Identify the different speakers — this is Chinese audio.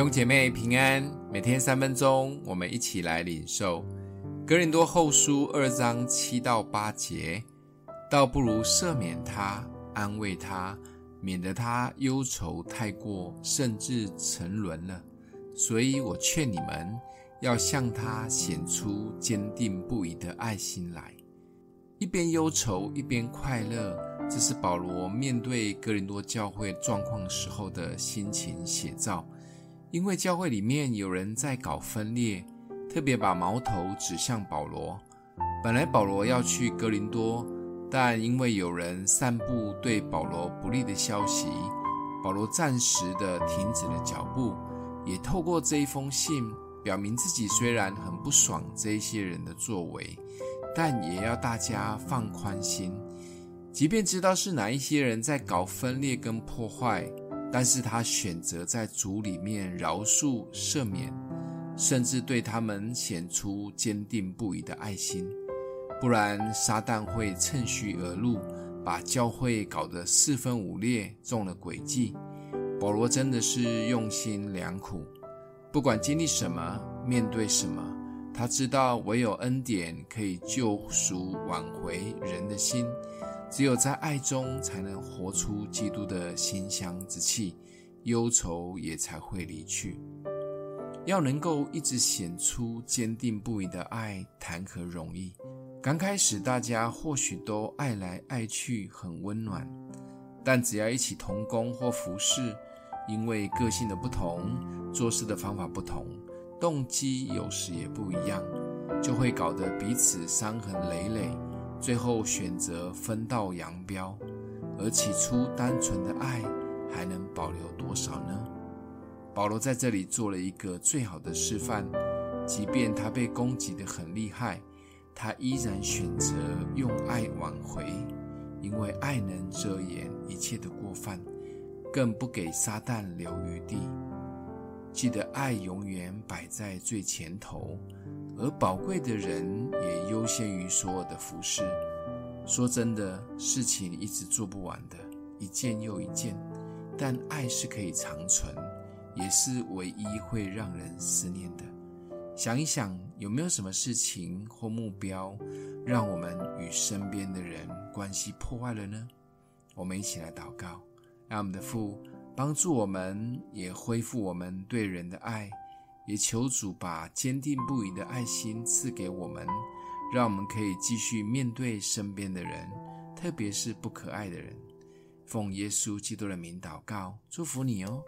Speaker 1: 兄姐妹平安，每天三分钟，我们一起来领受哥林多后书二章七到八节。倒不如赦免他，安慰他，免得他忧愁太过，甚至沉沦了。所以我劝你们，要向他显出坚定不移的爱心来。一边忧愁，一边快乐，这是保罗面对哥林多教会状况时候的心情写照。因为教会里面有人在搞分裂，特别把矛头指向保罗。本来保罗要去哥林多，但因为有人散布对保罗不利的消息，保罗暂时的停止了脚步，也透过这一封信表明自己虽然很不爽这些人的作为。但也要大家放宽心，即便知道是哪一些人在搞分裂跟破坏，但是他选择在主里面饶恕、赦免，甚至对他们显出坚定不移的爱心。不然，撒旦会趁虚而入，把教会搞得四分五裂，中了诡计。保罗真的是用心良苦，不管经历什么，面对什么。他知道，唯有恩典可以救赎、挽回人的心，只有在爱中，才能活出基督的馨香之气，忧愁也才会离去。要能够一直显出坚定不移的爱，谈何容易？刚开始大家或许都爱来爱去，很温暖，但只要一起同工或服侍，因为个性的不同，做事的方法不同。动机有时也不一样，就会搞得彼此伤痕累累，最后选择分道扬镳。而起初单纯的爱，还能保留多少呢？保罗在这里做了一个最好的示范，即便他被攻击得很厉害，他依然选择用爱挽回，因为爱能遮掩一切的过犯，更不给撒旦留余地。记得爱永远摆在最前头，而宝贵的人也优先于所有的服饰。说真的，事情一直做不完的，一件又一件，但爱是可以长存，也是唯一会让人思念的。想一想，有没有什么事情或目标，让我们与身边的人关系破坏了呢？我们一起来祷告，让我们的父。帮助我们，也恢复我们对人的爱，也求主把坚定不移的爱心赐给我们，让我们可以继续面对身边的人，特别是不可爱的人。奉耶稣基督的名祷告，祝福你哦。